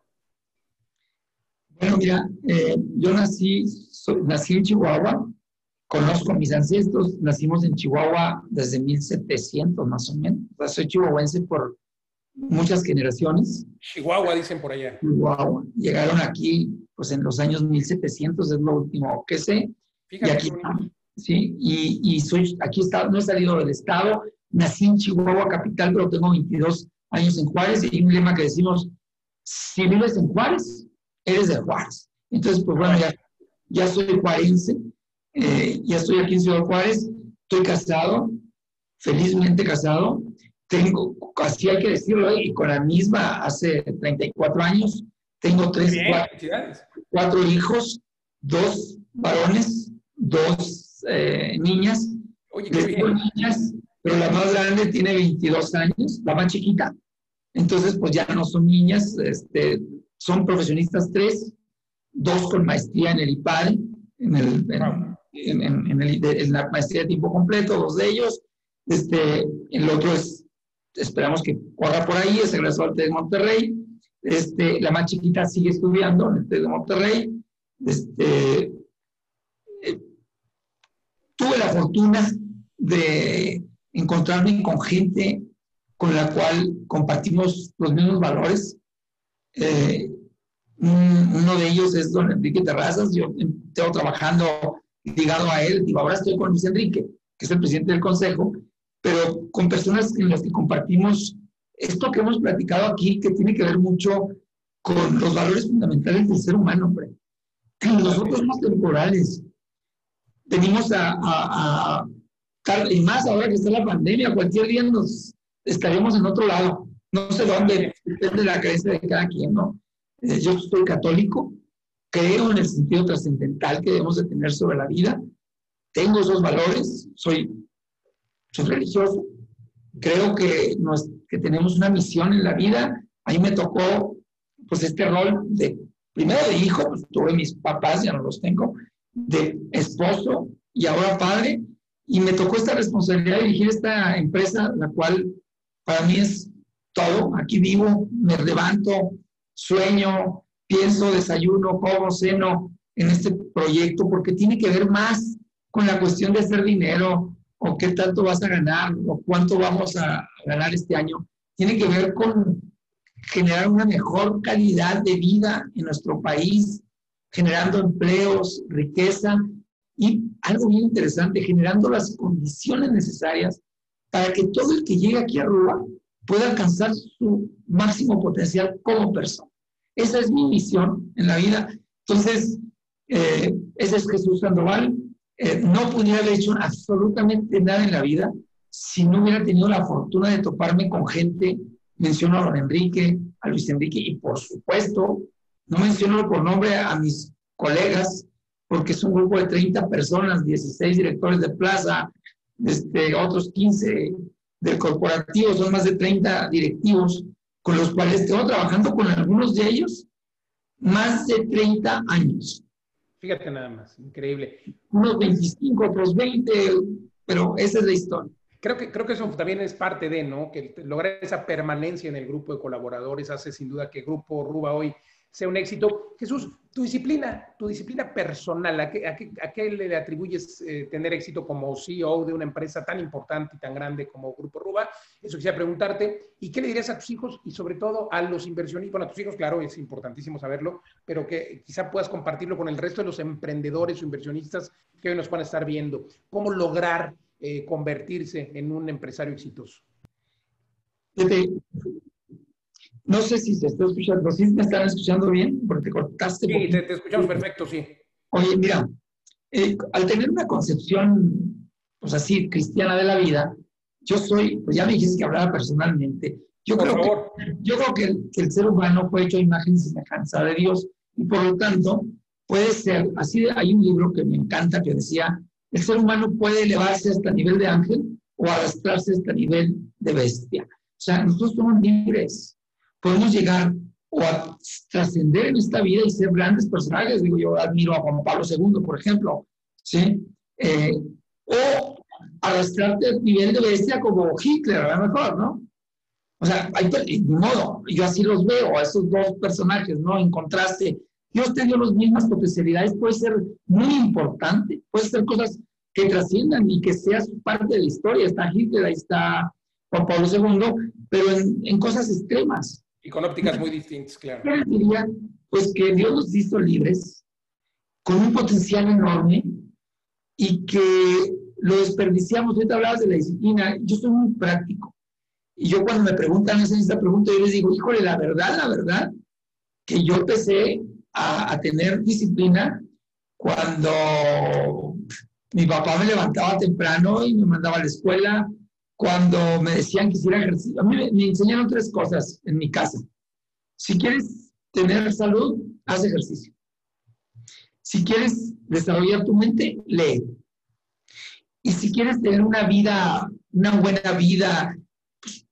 Bueno, mira, eh, yo nací, nací en Chihuahua, conozco a mis ancestros, nacimos en Chihuahua desde 1700 más o menos. soy chihuahuense por muchas generaciones. Chihuahua, dicen por allá. Chihuahua. Llegaron aquí, pues en los años 1700, es lo último que sé. Fíjate y aquí, sí, y, y, soy, aquí está, no he salido del estado, nací en Chihuahua capital, pero tengo 22 años en Juárez, y hay un lema que decimos, si vives en Juárez, eres de Juárez. Entonces, pues bueno, ya, ya soy juarense, eh, ya estoy aquí en Ciudad Juárez, estoy casado, felizmente casado, tengo, así hay que decirlo, y con la misma hace 34 años, tengo tres, cuatro, hijos, dos varones, dos eh, niñas. Oye, qué bien. niñas, pero la más grande tiene 22 años, la más chiquita. Entonces, pues ya no son niñas, este, son profesionistas tres, dos con maestría en el IPAD, en, el, en, en, el, la maestría de tiempo completo, dos de ellos. Este, el otro es esperamos que corra por ahí, es egresó al TEC de Monterrey. Este, la más chiquita sigue estudiando en el TEC de Monterrey. Este, tuve la fortuna de encontrarme con gente con la cual compartimos los mismos valores. Eh, uno de ellos es don Enrique Terrazas. Yo tengo trabajando ligado a él. Digo, ahora estoy con Luis Enrique, que es el presidente del consejo, pero con personas en las que compartimos esto que hemos platicado aquí, que tiene que ver mucho con los valores fundamentales del ser humano, hombre. Nosotros somos temporales. Venimos a, a, y más ahora que está la pandemia, cualquier día nos estaremos en otro lado. No sé dónde, depende de la creencia de cada quien, ¿no? Eh, yo soy católico, creo en el sentido trascendental que debemos de tener sobre la vida, tengo esos valores, soy soy religioso, creo que, nos, que tenemos una misión en la vida. A mí me tocó, pues, este rol de, primero de hijo, pues, tuve mis papás, ya no los tengo, de esposo y ahora padre, y me tocó esta responsabilidad de dirigir esta empresa, la cual para mí es todo. Aquí vivo, me levanto, sueño, pienso, desayuno, como, ceno en este proyecto, porque tiene que ver más con la cuestión de hacer dinero, o qué tanto vas a ganar o cuánto vamos a ganar este año, tiene que ver con generar una mejor calidad de vida en nuestro país, generando empleos, riqueza y algo bien interesante, generando las condiciones necesarias para que todo el que llegue aquí a Rúa pueda alcanzar su máximo potencial como persona. Esa es mi misión en la vida. Entonces, eh, ese es Jesús Sandoval. Eh, no pudiera haber hecho absolutamente nada en la vida si no hubiera tenido la fortuna de toparme con gente, menciono a don Enrique, a Luis Enrique y por supuesto No menciono por nombre a mis colegas, porque es un grupo de 30 personas, 16 directores de plaza, este, otros 15 del corporativo, son más de 30 directivos con los cuales tengo trabajando con algunos de ellos más de 30 años. Fíjate nada más, increíble. Unos 25, otros 20, pero esa es la historia. Creo que, creo que eso también es parte de, ¿no? Que lograr esa permanencia en el grupo de colaboradores hace sin duda que Grupo Ruba hoy sea un éxito. Jesús, tu disciplina, tu disciplina personal, ¿a qué, a qué, le atribuyes eh, tener éxito como CEO de una empresa tan importante y tan grande como Grupo Ruba? Eso quisiera preguntarte. ¿Y qué le dirías a tus hijos y sobre todo a los inversionistas? Bueno, a tus hijos, claro, es importantísimo saberlo, pero que quizá puedas compartirlo con el resto de los emprendedores o inversionistas que hoy nos van a estar viendo. ¿Cómo lograr eh, convertirse en un empresario exitoso? No sé si se está escuchando, ¿sí me están escuchando bien? Porque te cortaste. Sí, te, escuchamos perfecto, sí. Oye, mira, eh, al tener una concepción, pues así, cristiana de la vida, yo soy, pues ya me dijiste que hablaba personalmente, yo creo que, yo creo que el, que el, ser humano fue hecho a imagen y semejanza de Dios y por lo tanto puede ser, así hay un libro que me encanta que decía, el ser humano puede elevarse hasta el nivel de ángel o arrastrarse hasta el nivel de bestia. O sea, nosotros somos libres podemos llegar o a trascender en esta vida y ser grandes personajes. Digo, yo admiro a Juan Pablo II, por ejemplo, ¿sí? Eh, o arrastrarte al nivel de bestia como Hitler, a lo mejor, ¿no? O sea, hay, de modo, yo así los veo, a esos dos personajes, ¿no? En contraste, Dios te dio las mismas potencialidades, puede ser muy importante, puede ser cosas que trasciendan y que seas parte de la historia. Está Hitler, ahí está Juan Pablo II, pero en cosas extremas. Y con ópticas muy distintas, claro. Yo diría, pues que Dios nos hizo libres, con un potencial enorme, y que lo desperdiciamos. Ahorita hablabas de la disciplina, yo soy muy práctico. Y yo cuando me preguntan esa pregunta, yo les digo, híjole, la verdad, la verdad, que yo empecé a, a tener disciplina cuando mi papá me levantaba temprano y me mandaba a la escuela, cuando me decían que hiciera ejercicio. A mí me, enseñaron tres cosas en mi casa. Si quieres tener salud, haz ejercicio. Si quieres desarrollar tu mente, lee. Y si quieres tener una vida, una buena vida, pues,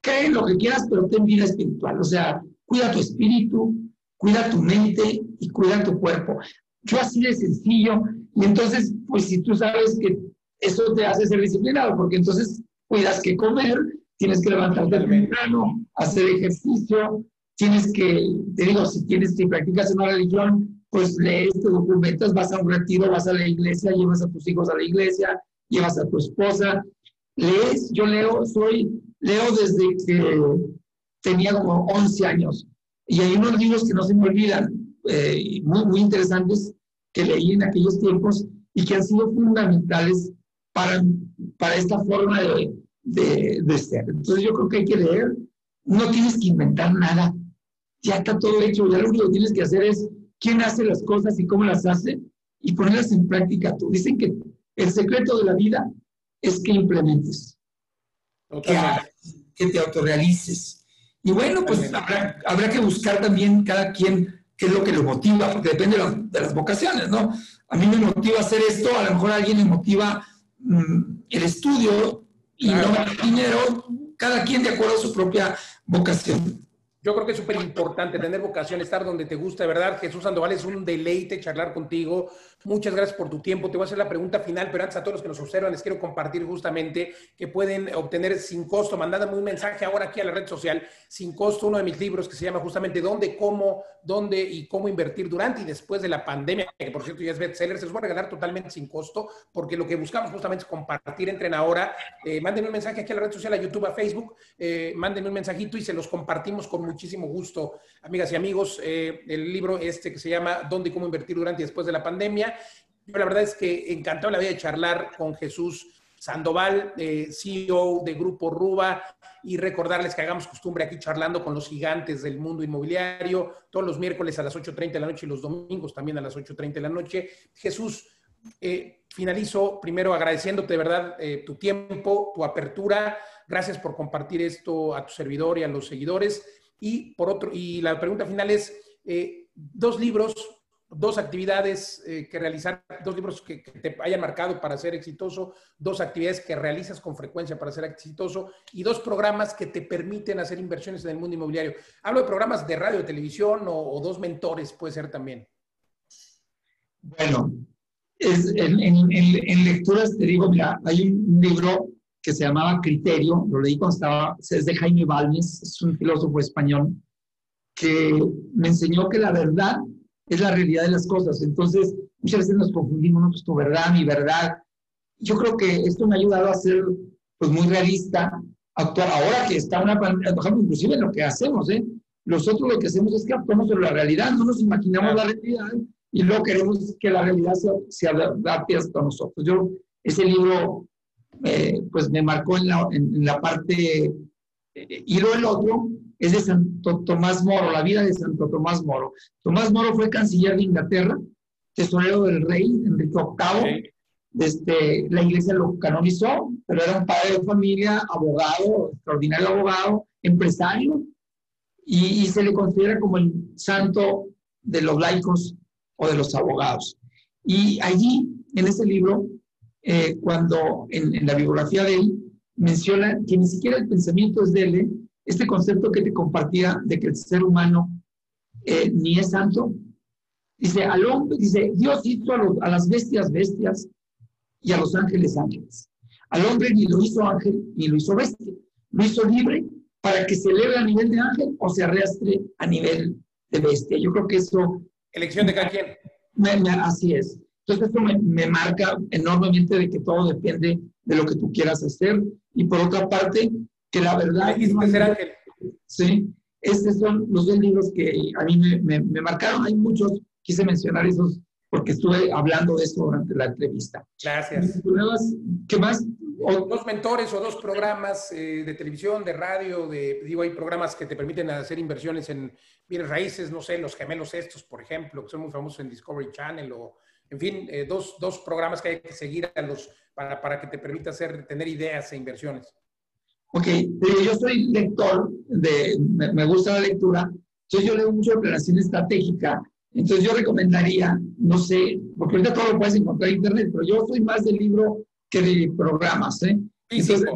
cree en lo que quieras, pero ten vida espiritual. O sea, cuida tu espíritu, cuida tu mente y cuida tu cuerpo. Yo así de sencillo. Y entonces, pues si tú sabes que eso te hace ser disciplinado, porque entonces cuidas que comer, tienes que levantarte temprano, hacer ejercicio, tienes que, te digo, si tienes, si practicas una religión, pues lees, te documentas, vas a un retiro, vas a la iglesia, llevas a tus hijos a la iglesia, llevas a tu esposa, lees, yo leo, soy, leo desde que tenía como 11 años, y hay unos libros que no se me olvidan, eh, muy, muy interesantes, que leí en aquellos tiempos y que han sido fundamentales para, para esta forma de, de, de, ser. Entonces yo creo que hay que leer, no tienes que inventar nada, ya está todo hecho, ya lo único que tienes que hacer es quién hace las cosas y cómo las hace y ponerlas en práctica tú. Dicen que el secreto de la vida es que implementes, que, que, te autorrealices. Y bueno, pues habrá, habrá, que buscar también cada quien qué es lo que lo motiva, porque depende de, de las vocaciones, ¿no? A mí me motiva hacer esto, a lo mejor a alguien le motiva el estudio y no el dinero, cada quien de acuerdo a su propia vocación. Yo creo que es súper importante tener vocación, estar donde te gusta, ¿verdad? Jesús Sandoval, es un deleite charlar contigo. Muchas gracias por tu tiempo. Te voy a hacer la pregunta final, pero antes a todos los que nos observan les quiero compartir justamente que pueden obtener sin costo, mandándome un mensaje ahora aquí a la red social, sin costo, uno de mis libros que se llama justamente ¿Dónde, cómo, dónde y cómo invertir durante y después de la pandemia? Que por cierto ya es bestseller, se los voy a regalar totalmente sin costo, porque lo que buscamos justamente es compartir, entren ahora, eh, mándenme un mensaje aquí a la red social, a YouTube, a Facebook, eh, mándenme un mensajito y se los compartimos con muchísimo gusto, amigas y amigos. Eh, el libro este que se llama ¿Dónde y cómo invertir durante y después de la pandemia? Yo la verdad es que encantado la vida de charlar con Jesús Sandoval, eh, CEO de Grupo Ruba, y recordarles que hagamos costumbre aquí charlando con los gigantes del mundo inmobiliario, todos los miércoles a las 8.30 de la noche y los domingos también a las 8.30 de la noche. Jesús, eh, finalizo primero agradeciéndote de verdad eh, tu tiempo, tu apertura. Gracias por compartir esto a tu servidor y a los seguidores. Y por otro, y la pregunta final es, eh, dos libros, dos actividades eh, que realizar, dos libros que, que, te hayan marcado para ser exitoso, dos actividades que realizas con frecuencia para ser exitoso y dos programas que te permiten hacer inversiones en el mundo inmobiliario. Hablo de programas de radio, de televisión o, o dos mentores, puede ser también. Bueno, es, en, en, en, lecturas te digo, mira, hay un libro que se llamaba Criterio, lo leí cuando estaba, es de Jaime Balmes, es un filósofo español, que me enseñó que la verdad es la realidad de las cosas. Entonces, muchas veces nos confundimos, ¿no? Pues tu verdad, mi verdad. Yo creo que esto me ha ayudado a ser pues muy realista, actuar ahora que está una pandemia, inclusive en lo que hacemos, ¿eh? Nosotros lo que hacemos es que actuamos sobre la realidad, no nos imaginamos la realidad y luego queremos que la realidad se, se adapte a nosotros. Yo, ese libro, eh, pues me marcó en la, en, la parte, eh, y luego el otro es de Santo Tomás Moro, la vida de Santo Tomás Moro. Tomás Moro fue canciller de Inglaterra, tesorero del rey Enrique VIII. Desde, la iglesia lo canonizó, pero era un padre de familia, abogado, extraordinario abogado, empresario, y, y se le considera como el santo de los laicos o de los abogados. Y allí, en ese libro, eh, cuando en, en, la biografía de él, menciona que ni siquiera el pensamiento es de él, ¿eh? Este concepto que te compartía de que el ser humano eh, ni es santo. Dice, al hombre, dice, Dios hizo a, los, a, las bestias bestias y a los ángeles ángeles. Al hombre ni lo hizo ángel ni lo hizo bestia. Lo hizo libre para que se eleve a nivel de ángel o se arrastre a nivel de bestia. Yo creo que eso Elección de cada quien. Me, me, así es. Entonces, esto me, me, marca enormemente de que todo depende de lo que tú quieras hacer. Y por otra parte, que la verdad... Ser ángel. Sí, estos son los dos libros que a mí me, me, marcaron. Hay muchos, quise mencionar esos porque estuve hablando de esto durante la entrevista. Gracias. ¿Qué más? O, dos mentores o dos programas eh, de televisión, de radio, de, digo, hay programas que te permiten hacer inversiones en bienes raíces, no sé, los gemelos estos, por ejemplo, que son muy famosos en Discovery Channel, o, en fin, eh, dos, dos, programas que hay que seguir a los, para, para que te permita hacer, tener ideas e inversiones. Ok, yo soy lector, de, me, me gusta la lectura, entonces yo leo mucho de planeación estratégica, entonces yo recomendaría, no sé, porque ahorita todo lo puedes encontrar en internet, pero yo soy más del libro que de programas, ¿eh? Entonces,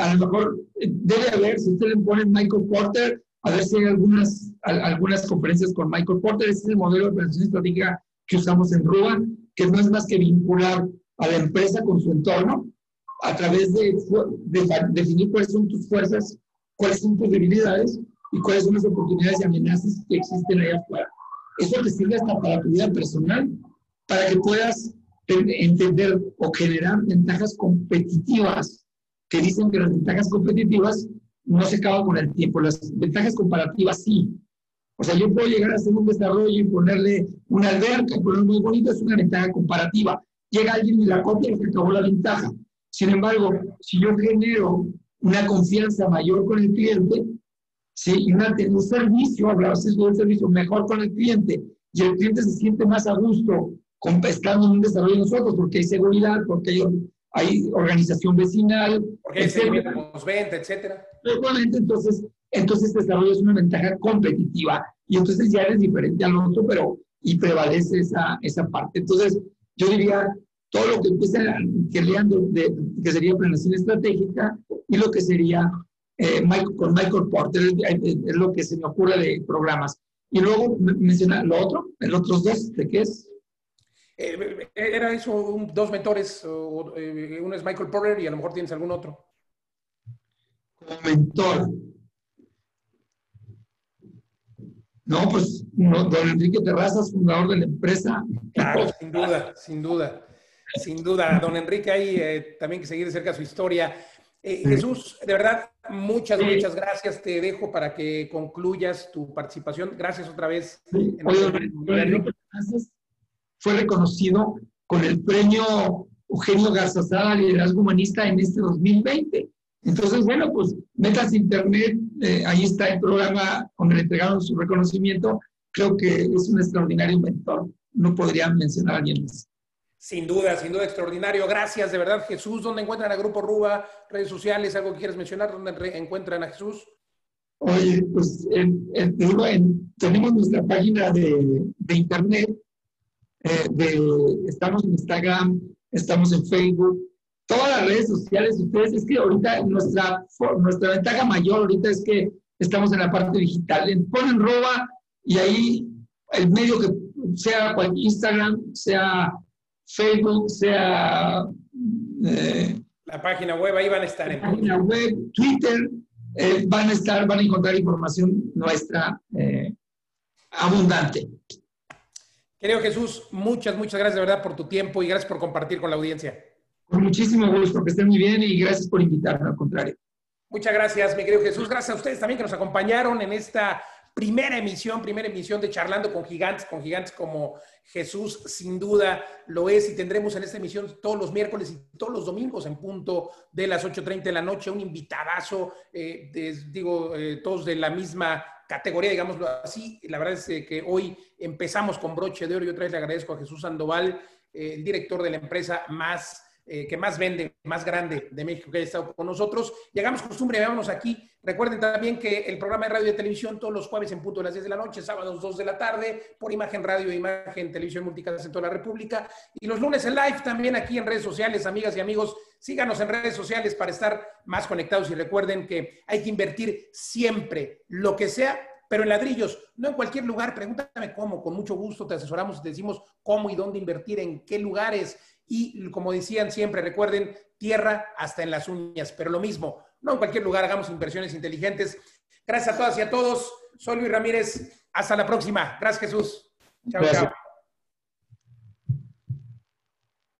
a lo mejor eh, debe haber, si usted le pone Michael Porter, a ver si hay algunas, algunas conferencias con Michael Porter, ese es el modelo de operación estratégica que usamos en RUA, que no es más que vincular a la empresa con su entorno a través de, de, de definir cuáles son tus fuerzas, cuáles son tus debilidades y cuáles son las oportunidades y amenazas que existen allá afuera. Eso te sirve hasta para tu vida personal, para que puedas entender o generar ventajas competitivas, que dicen que las ventajas competitivas no se acaban con el tiempo, las ventajas comparativas sí. O sea, yo puedo llegar a hacer un desarrollo y ponerle una alberca, ponerlo muy bonito, es una ventaja comparativa. Llega alguien y la copia y se acabó la ventaja. Sin embargo, si yo genero una confianza mayor con el cliente, ¿sí? y una, un servicio, hablabas de un servicio mejor con el cliente, y el cliente se siente más a gusto con, estando en un desarrollo de nosotros, porque hay seguridad, porque hay, hay organización vecinal. Porque hay seguridad, venta, etcétera. Entonces, entonces desarrollo es una ventaja competitiva, y entonces ya eres diferente al otro, pero y prevalece esa, esa parte. Entonces, yo diría, todo lo que empieza de, que sería planeación estratégica y lo que sería eh, Michael, con Michael Porter, es, lo que se me ocurre de programas. Y luego menciona lo otro, los otros dos, ¿de qué es? Eh, era eso, un, dos mentores, o, eh, uno es Michael Porter y a lo mejor tienes algún otro. Como mentor. No, pues no, don Enrique Terrazas, fundador de la empresa. Claro, sin duda, sin duda. Sin duda, don Enrique, hay eh, también que seguir de cerca su historia. Eh, Jesús, de verdad, muchas, muchas gracias. Te dejo para que concluyas tu participación. Gracias otra vez. Sí. Oye, fue reconocido con el premio Eugenio Garzazada Liderazgo Humanista en este 2020. Entonces, bueno, pues metas internet, eh, ahí está el programa donde le entregaron su reconocimiento. Creo que es un extraordinario mentor. No podría mencionar a alguien más. Sin duda, sin duda, extraordinario. Gracias, de verdad, Jesús. ¿Dónde encuentran a Grupo Ruba? Redes sociales, algo que quieres mencionar, ¿dónde encuentran a Jesús? Oye, pues tenemos nuestra página de, internet, eh, estamos en Instagram, estamos en Facebook, todas las redes sociales. Ustedes, es que ahorita nuestra, nuestra ventaja mayor ahorita es que estamos en la parte digital. Ponen roba y ahí el medio que sea Instagram, sea Facebook, sea... Eh, la página web, ahí van a estar. La página web, Twitter, eh, van a estar, van a encontrar información nuestra eh, abundante. Querido Jesús, muchas, muchas gracias de verdad por tu tiempo y gracias por compartir con la audiencia. Con muchísimo gusto, que estén muy bien y gracias por invitarme, al contrario. Muchas gracias, mi querido Jesús. Gracias a ustedes también que nos acompañaron en esta primera emisión, primera emisión de Charlando con Gigantes, con Gigantes como Jesús sin duda lo es y tendremos en esta emisión todos los miércoles y todos los domingos en punto de las 8.30 de la noche un invitadazo, eh, digo, eh, todos de la misma categoría, digámoslo así. La verdad es que hoy empezamos con broche de oro y otra vez le agradezco a Jesús Sandoval, eh, el director de la empresa más eh, que más vende, más grande de México que haya estado con nosotros. Llegamos costumbre, veámonos aquí. Recuerden también que el programa de radio y de televisión todos los jueves en punto de las 10 de la noche, sábados 2 de la tarde, por imagen radio, imagen, televisión multicast en toda la República. Y los lunes en live también aquí en redes sociales, amigas y amigos. Síganos en redes sociales para estar más conectados y recuerden que hay que invertir siempre lo que sea pero en ladrillos, no en cualquier lugar. Pregúntame cómo, con mucho gusto te asesoramos y te decimos cómo y dónde invertir, en qué lugares y como decían siempre, recuerden, tierra hasta en las uñas, pero lo mismo, no en cualquier lugar, hagamos inversiones inteligentes. Gracias a todas y a todos. Soy Luis Ramírez. Hasta la próxima. Gracias, Jesús. Chao, chao.